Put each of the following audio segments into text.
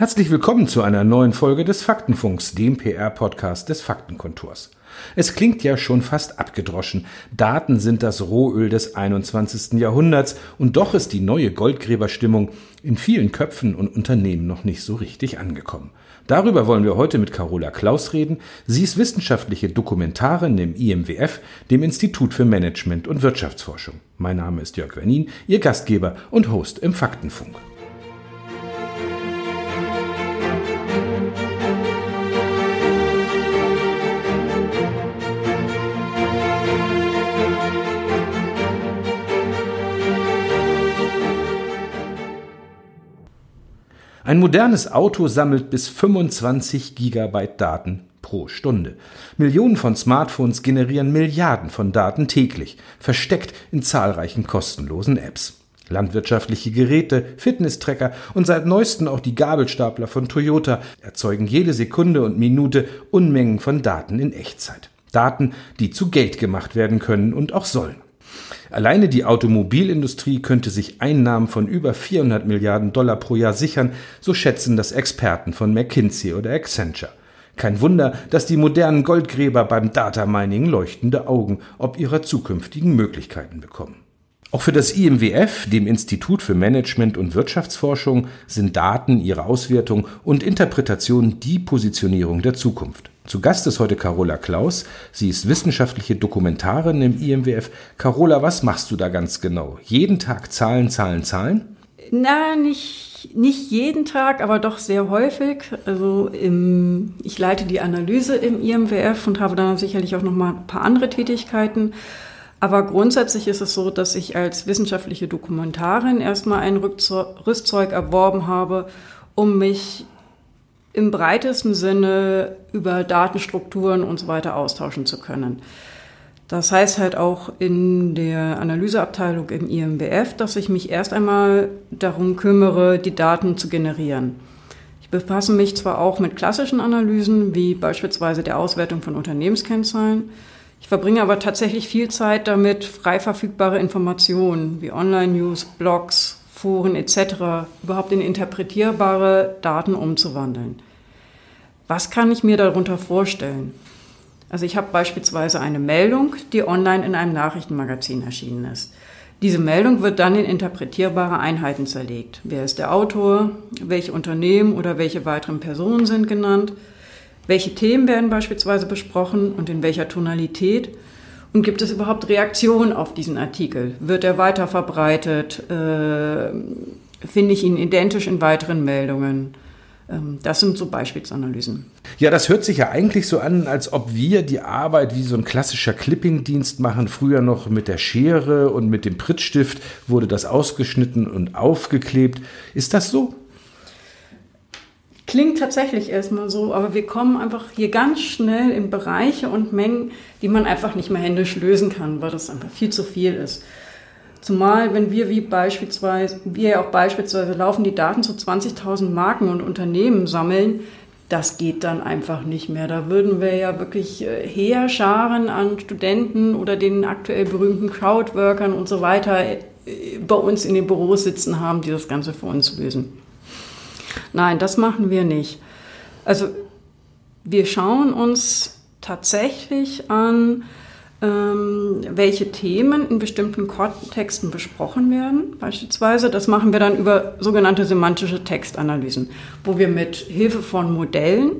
Herzlich willkommen zu einer neuen Folge des Faktenfunks, dem PR-Podcast des Faktenkontors. Es klingt ja schon fast abgedroschen. Daten sind das Rohöl des 21. Jahrhunderts und doch ist die neue Goldgräberstimmung in vielen Köpfen und Unternehmen noch nicht so richtig angekommen. Darüber wollen wir heute mit Carola Klaus reden. Sie ist wissenschaftliche Dokumentarin im IMWF, dem Institut für Management und Wirtschaftsforschung. Mein Name ist Jörg Wernin, Ihr Gastgeber und Host im Faktenfunk. Ein modernes Auto sammelt bis 25 Gigabyte Daten pro Stunde. Millionen von Smartphones generieren Milliarden von Daten täglich, versteckt in zahlreichen kostenlosen Apps. Landwirtschaftliche Geräte, Fitnesstracker und seit neuestem auch die Gabelstapler von Toyota erzeugen jede Sekunde und Minute Unmengen von Daten in Echtzeit. Daten, die zu Geld gemacht werden können und auch sollen. Alleine die Automobilindustrie könnte sich Einnahmen von über 400 Milliarden Dollar pro Jahr sichern, so schätzen das Experten von McKinsey oder Accenture. Kein Wunder, dass die modernen Goldgräber beim Data Mining leuchtende Augen ob ihrer zukünftigen Möglichkeiten bekommen. Auch für das IMWF, dem Institut für Management und Wirtschaftsforschung, sind Daten, ihre Auswertung und Interpretation die Positionierung der Zukunft. Zu Gast ist heute Carola Klaus. Sie ist wissenschaftliche Dokumentarin im IMWF. Carola, was machst du da ganz genau? Jeden Tag Zahlen, Zahlen, Zahlen? Na, nicht, nicht jeden Tag, aber doch sehr häufig. Also im, ich leite die Analyse im IMWF und habe dann sicherlich auch noch mal ein paar andere Tätigkeiten. Aber grundsätzlich ist es so, dass ich als wissenschaftliche Dokumentarin erstmal ein Rüstzeug erworben habe, um mich im breitesten Sinne über Datenstrukturen und so weiter austauschen zu können. Das heißt halt auch in der Analyseabteilung im IMBF, dass ich mich erst einmal darum kümmere, die Daten zu generieren. Ich befasse mich zwar auch mit klassischen Analysen, wie beispielsweise der Auswertung von Unternehmenskennzahlen, ich verbringe aber tatsächlich viel Zeit damit, frei verfügbare Informationen wie Online-News, Blogs, Foren etc. überhaupt in interpretierbare Daten umzuwandeln. Was kann ich mir darunter vorstellen? Also ich habe beispielsweise eine Meldung, die online in einem Nachrichtenmagazin erschienen ist. Diese Meldung wird dann in interpretierbare Einheiten zerlegt. Wer ist der Autor? Welche Unternehmen oder welche weiteren Personen sind genannt? Welche Themen werden beispielsweise besprochen und in welcher Tonalität? Und gibt es überhaupt Reaktionen auf diesen Artikel? Wird er weiter verbreitet? Äh, finde ich ihn identisch in weiteren Meldungen? Ähm, das sind so Beispielsanalysen. Ja, das hört sich ja eigentlich so an, als ob wir die Arbeit wie so ein klassischer Clipping-Dienst machen. Früher noch mit der Schere und mit dem Prittstift wurde das ausgeschnitten und aufgeklebt. Ist das so? Klingt tatsächlich erstmal so, aber wir kommen einfach hier ganz schnell in Bereiche und Mengen, die man einfach nicht mehr händisch lösen kann, weil das einfach viel zu viel ist. Zumal, wenn wir wie beispielsweise, wir auch beispielsweise laufen, die Daten zu 20.000 Marken und Unternehmen sammeln, das geht dann einfach nicht mehr. Da würden wir ja wirklich äh, Heerscharen an Studenten oder den aktuell berühmten Crowdworkern und so weiter äh, bei uns in den Büros sitzen haben, die das Ganze für uns lösen. Nein, das machen wir nicht. Also wir schauen uns tatsächlich an, ähm, welche Themen in bestimmten Kontexten besprochen werden. Beispielsweise, das machen wir dann über sogenannte semantische Textanalysen, wo wir mit Hilfe von Modellen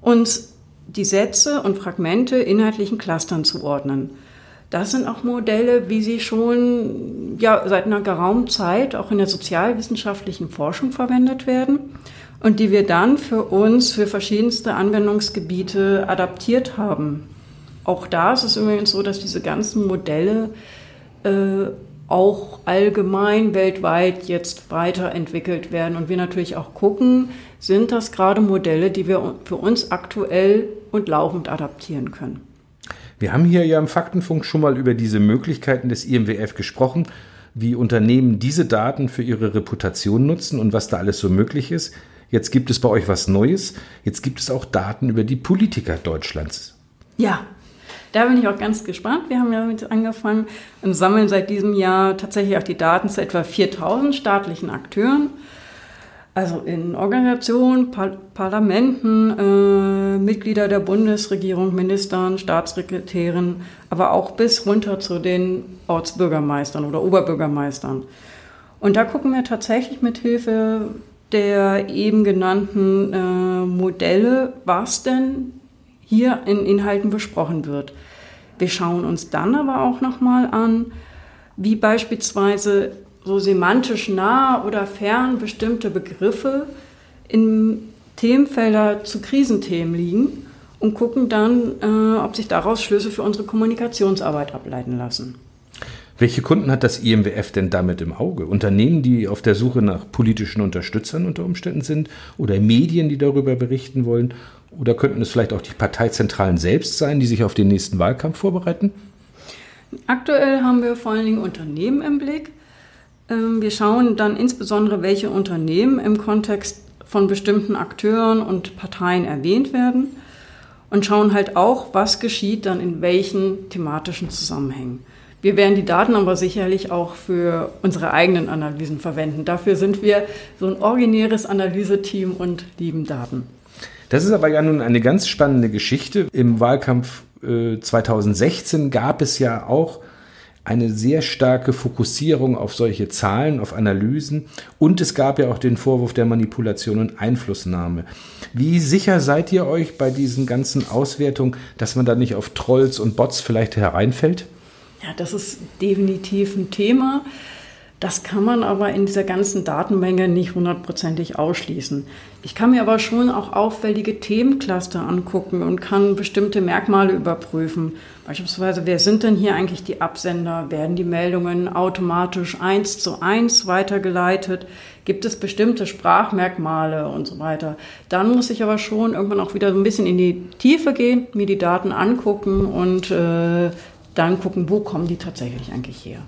uns die Sätze und Fragmente inhaltlichen Clustern zuordnen. Das sind auch Modelle, wie sie schon ja, seit einer geraumen Zeit auch in der sozialwissenschaftlichen Forschung verwendet werden und die wir dann für uns für verschiedenste Anwendungsgebiete adaptiert haben. Auch da ist es übrigens so, dass diese ganzen Modelle äh, auch allgemein weltweit jetzt weiterentwickelt werden und wir natürlich auch gucken, sind das gerade Modelle, die wir für uns aktuell und laufend adaptieren können. Wir haben hier ja im Faktenfunk schon mal über diese Möglichkeiten des IMWF gesprochen, wie Unternehmen diese Daten für ihre Reputation nutzen und was da alles so möglich ist. Jetzt gibt es bei euch was Neues. Jetzt gibt es auch Daten über die Politiker Deutschlands. Ja, da bin ich auch ganz gespannt. Wir haben ja damit angefangen und sammeln seit diesem Jahr tatsächlich auch die Daten zu etwa 4000 staatlichen Akteuren. Also in Organisationen, Par Parlamenten, äh, Mitglieder der Bundesregierung, Ministern, Staatssekretären, aber auch bis runter zu den Ortsbürgermeistern oder Oberbürgermeistern. Und da gucken wir tatsächlich mit Hilfe der eben genannten äh, Modelle, was denn hier in Inhalten besprochen wird. Wir schauen uns dann aber auch nochmal an, wie beispielsweise so semantisch nah oder fern bestimmte Begriffe in Themenfelder zu Krisenthemen liegen und gucken dann, äh, ob sich daraus Schlüsse für unsere Kommunikationsarbeit ableiten lassen. Welche Kunden hat das IMWF denn damit im Auge? Unternehmen, die auf der Suche nach politischen Unterstützern unter Umständen sind oder Medien, die darüber berichten wollen? Oder könnten es vielleicht auch die Parteizentralen selbst sein, die sich auf den nächsten Wahlkampf vorbereiten? Aktuell haben wir vor allen Dingen Unternehmen im Blick. Ähm, wir schauen dann insbesondere, welche Unternehmen im Kontext von bestimmten Akteuren und Parteien erwähnt werden und schauen halt auch, was geschieht dann in welchen thematischen Zusammenhängen. Wir werden die Daten aber sicherlich auch für unsere eigenen Analysen verwenden. Dafür sind wir so ein originäres Analyseteam und lieben Daten. Das ist aber ja nun eine ganz spannende Geschichte. Im Wahlkampf äh, 2016 gab es ja auch eine sehr starke Fokussierung auf solche Zahlen, auf Analysen und es gab ja auch den Vorwurf der Manipulation und Einflussnahme. Wie sicher seid ihr euch bei diesen ganzen Auswertungen, dass man da nicht auf Trolls und Bots vielleicht hereinfällt? Ja, das ist definitiv ein Thema. Das kann man aber in dieser ganzen Datenmenge nicht hundertprozentig ausschließen. Ich kann mir aber schon auch auffällige Themencluster angucken und kann bestimmte Merkmale überprüfen. Beispielsweise, wer sind denn hier eigentlich die Absender? Werden die Meldungen automatisch eins zu eins weitergeleitet? Gibt es bestimmte Sprachmerkmale und so weiter? Dann muss ich aber schon irgendwann auch wieder so ein bisschen in die Tiefe gehen, mir die Daten angucken und äh, dann gucken, wo kommen die tatsächlich eigentlich her.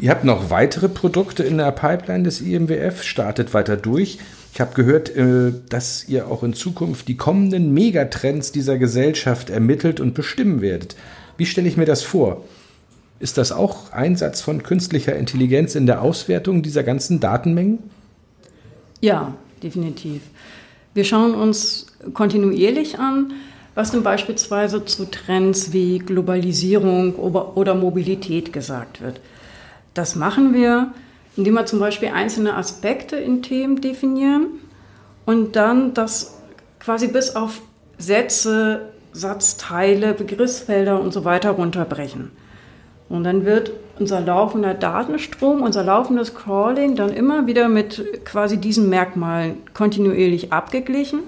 Ihr habt noch weitere Produkte in der Pipeline des IMWF, startet weiter durch. Ich habe gehört, äh, dass ihr auch in Zukunft die kommenden Megatrends dieser Gesellschaft ermittelt und bestimmen werdet. Wie stelle ich mir das vor? Ist das auch Einsatz von künstlicher Intelligenz in der Auswertung dieser ganzen Datenmengen? Ja, definitiv. Wir schauen uns kontinuierlich an, was denn beispielsweise zu Trends wie Globalisierung oder Mobilität gesagt wird. Das machen wir, indem wir zum Beispiel einzelne Aspekte in Themen definieren und dann das quasi bis auf Sätze, Satzteile, Begriffsfelder und so weiter runterbrechen. Und dann wird unser laufender Datenstrom, unser laufendes Crawling dann immer wieder mit quasi diesen Merkmalen kontinuierlich abgeglichen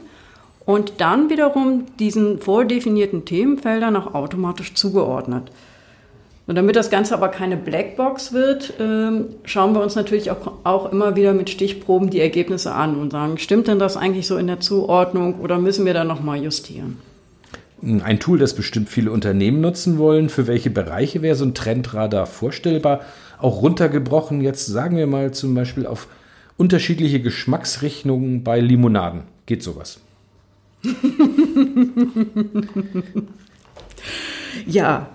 und dann wiederum diesen vordefinierten Themenfeldern auch automatisch zugeordnet. Und damit das Ganze aber keine Blackbox wird, ähm, schauen wir uns natürlich auch, auch immer wieder mit Stichproben die Ergebnisse an und sagen, stimmt denn das eigentlich so in der Zuordnung oder müssen wir da nochmal justieren? Ein Tool, das bestimmt viele Unternehmen nutzen wollen. Für welche Bereiche wäre so ein Trendradar vorstellbar? Auch runtergebrochen, jetzt sagen wir mal zum Beispiel auf unterschiedliche Geschmacksrichtungen bei Limonaden. Geht sowas? ja,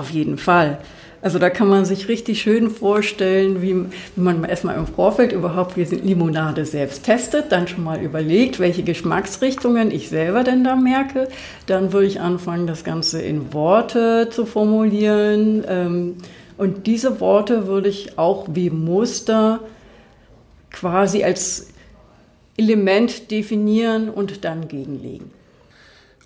auf jeden Fall. Also da kann man sich richtig schön vorstellen, wie, man erstmal im Vorfeld überhaupt Limonade selbst testet, dann schon mal überlegt, welche Geschmacksrichtungen ich selber denn da merke. Dann würde ich anfangen, das Ganze in Worte zu formulieren. Ähm, und diese Worte würde ich auch wie Muster quasi als Element definieren und dann gegenlegen.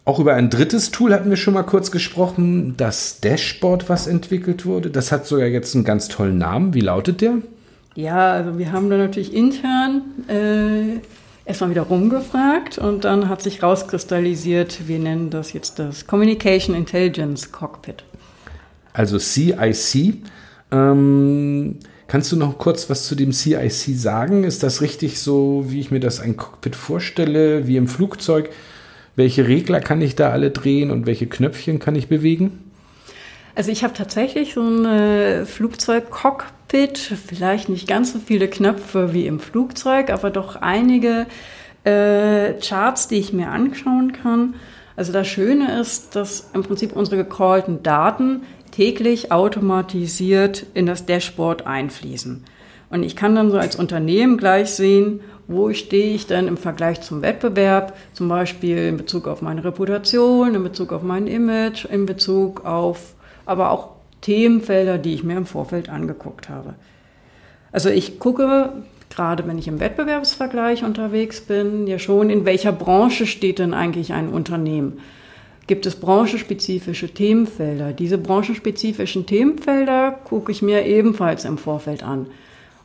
Auch über ein drittes Tool hatten wir schon mal kurz gesprochen, das Dashboard, was entwickelt wurde. Das hat sogar jetzt einen ganz tollen Namen. Wie lautet der? Ja, also wir haben da natürlich intern äh, erstmal wieder rumgefragt und dann hat sich rauskristallisiert, wir nennen das jetzt das Communication Intelligence Cockpit. Also CIC. Ähm, Kannst du noch kurz was zu dem CIC sagen? Ist das richtig so, wie ich mir das ein Cockpit vorstelle, wie im Flugzeug? Welche Regler kann ich da alle drehen und welche Knöpfchen kann ich bewegen? Also ich habe tatsächlich so ein äh, Flugzeug-Cockpit, vielleicht nicht ganz so viele Knöpfe wie im Flugzeug, aber doch einige äh, Charts, die ich mir anschauen kann. Also das Schöne ist, dass im Prinzip unsere gecallten Daten täglich automatisiert in das Dashboard einfließen. Und ich kann dann so als Unternehmen gleich sehen, wo stehe ich denn im Vergleich zum Wettbewerb, zum Beispiel in Bezug auf meine Reputation, in Bezug auf mein Image, in Bezug auf aber auch Themenfelder, die ich mir im Vorfeld angeguckt habe. Also ich gucke, gerade wenn ich im Wettbewerbsvergleich unterwegs bin, ja schon, in welcher Branche steht denn eigentlich ein Unternehmen? Gibt es branchenspezifische Themenfelder? Diese branchenspezifischen Themenfelder gucke ich mir ebenfalls im Vorfeld an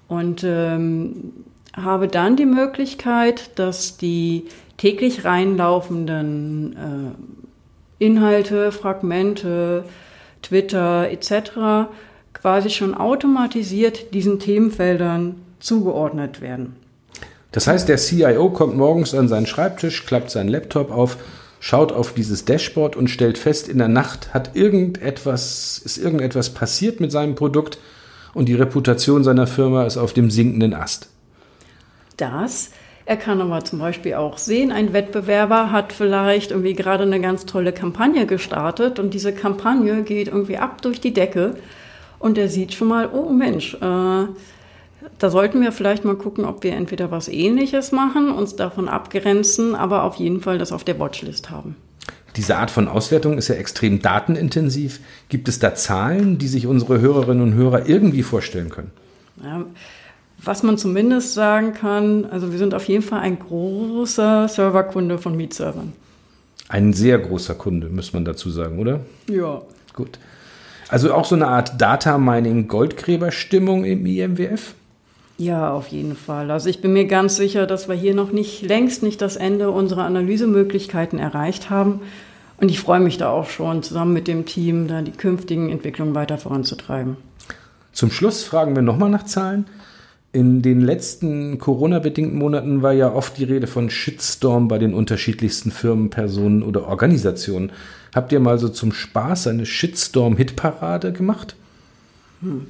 und ähm, habe dann die Möglichkeit, dass die täglich reinlaufenden äh, Inhalte, Fragmente, Twitter etc. quasi schon automatisiert diesen Themenfeldern zugeordnet werden. Das heißt, der CIO kommt morgens an seinen Schreibtisch, klappt seinen Laptop auf, schaut auf dieses Dashboard und stellt fest, in der Nacht hat irgendetwas, ist irgendetwas passiert mit seinem Produkt und die Reputation seiner Firma ist auf dem sinkenden Ast. Das er kann aber zum Beispiel auch sehen, ein Wettbewerber hat vielleicht irgendwie gerade eine ganz tolle Kampagne gestartet und diese Kampagne geht irgendwie ab durch die Decke und er sieht schon mal, oh Mensch, äh, da sollten wir vielleicht mal gucken, ob wir entweder was Ähnliches machen, uns davon abgrenzen, aber auf jeden Fall das auf der Watchlist haben. Diese Art von Auswertung ist ja extrem datenintensiv. Gibt es da Zahlen, die sich unsere Hörerinnen und Hörer irgendwie vorstellen können? Ja, was man zumindest sagen kann, also wir sind auf jeden Fall ein großer Serverkunde von Mietservern. Ein sehr großer Kunde, muss man dazu sagen, oder? Ja. Gut. Also auch so eine Art Data Mining Goldgräberstimmung im IMWF? Ja, auf jeden Fall. Also ich bin mir ganz sicher, dass wir hier noch nicht längst nicht das Ende unserer Analysemöglichkeiten erreicht haben. Und ich freue mich da auch schon, zusammen mit dem Team da die künftigen Entwicklungen weiter voranzutreiben. Zum Schluss fragen wir nochmal nach Zahlen. In den letzten Corona-bedingten Monaten war ja oft die Rede von Shitstorm bei den unterschiedlichsten Firmen, Personen oder Organisationen. Habt ihr mal so zum Spaß eine Shitstorm-Hitparade gemacht? Hm.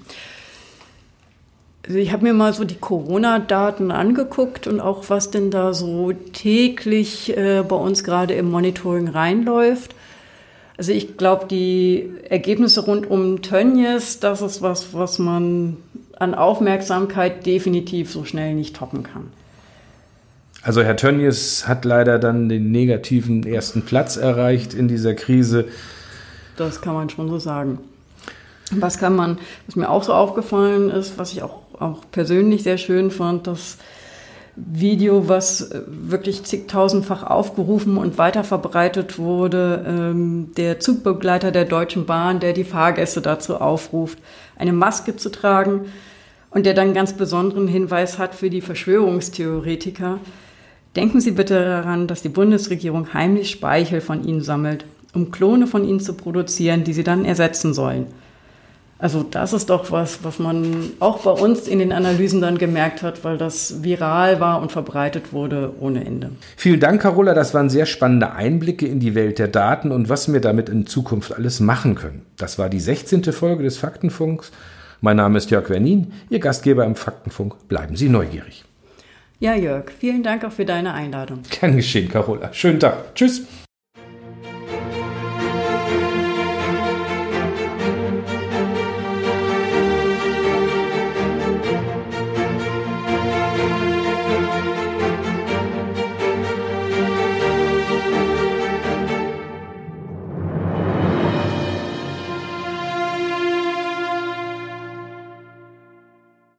Also ich habe mir mal so die Corona-Daten angeguckt und auch was denn da so täglich äh, bei uns gerade im Monitoring reinläuft. Also ich glaube, die Ergebnisse rund um Tönnies, das ist was, was man an Aufmerksamkeit definitiv so schnell nicht toppen kann. Also Herr Tönnies hat leider dann den negativen ersten Platz erreicht in dieser Krise. Das kann man schon so sagen. Was kann man, was mir auch so aufgefallen ist, was ich auch, auch persönlich sehr schön fand, das Video, was wirklich zigtausendfach aufgerufen und weiterverbreitet wurde, ähm, der Zugbegleiter der Deutschen Bahn, der die Fahrgäste dazu aufruft, eine Maske zu tragen und der dann ganz besonderen Hinweis hat für die Verschwörungstheoretiker. Denken Sie bitte daran, dass die Bundesregierung heimlich Speichel von Ihnen sammelt, um Klone von Ihnen zu produzieren, die sie dann ersetzen sollen. Also das ist doch was, was man auch bei uns in den Analysen dann gemerkt hat, weil das viral war und verbreitet wurde ohne Ende. Vielen Dank, Carola. Das waren sehr spannende Einblicke in die Welt der Daten und was wir damit in Zukunft alles machen können. Das war die 16. Folge des Faktenfunks. Mein Name ist Jörg Wernin, Ihr Gastgeber im Faktenfunk. Bleiben Sie neugierig. Ja, Jörg, vielen Dank auch für deine Einladung. Gern geschehen, Carola. Schönen Tag. Tschüss.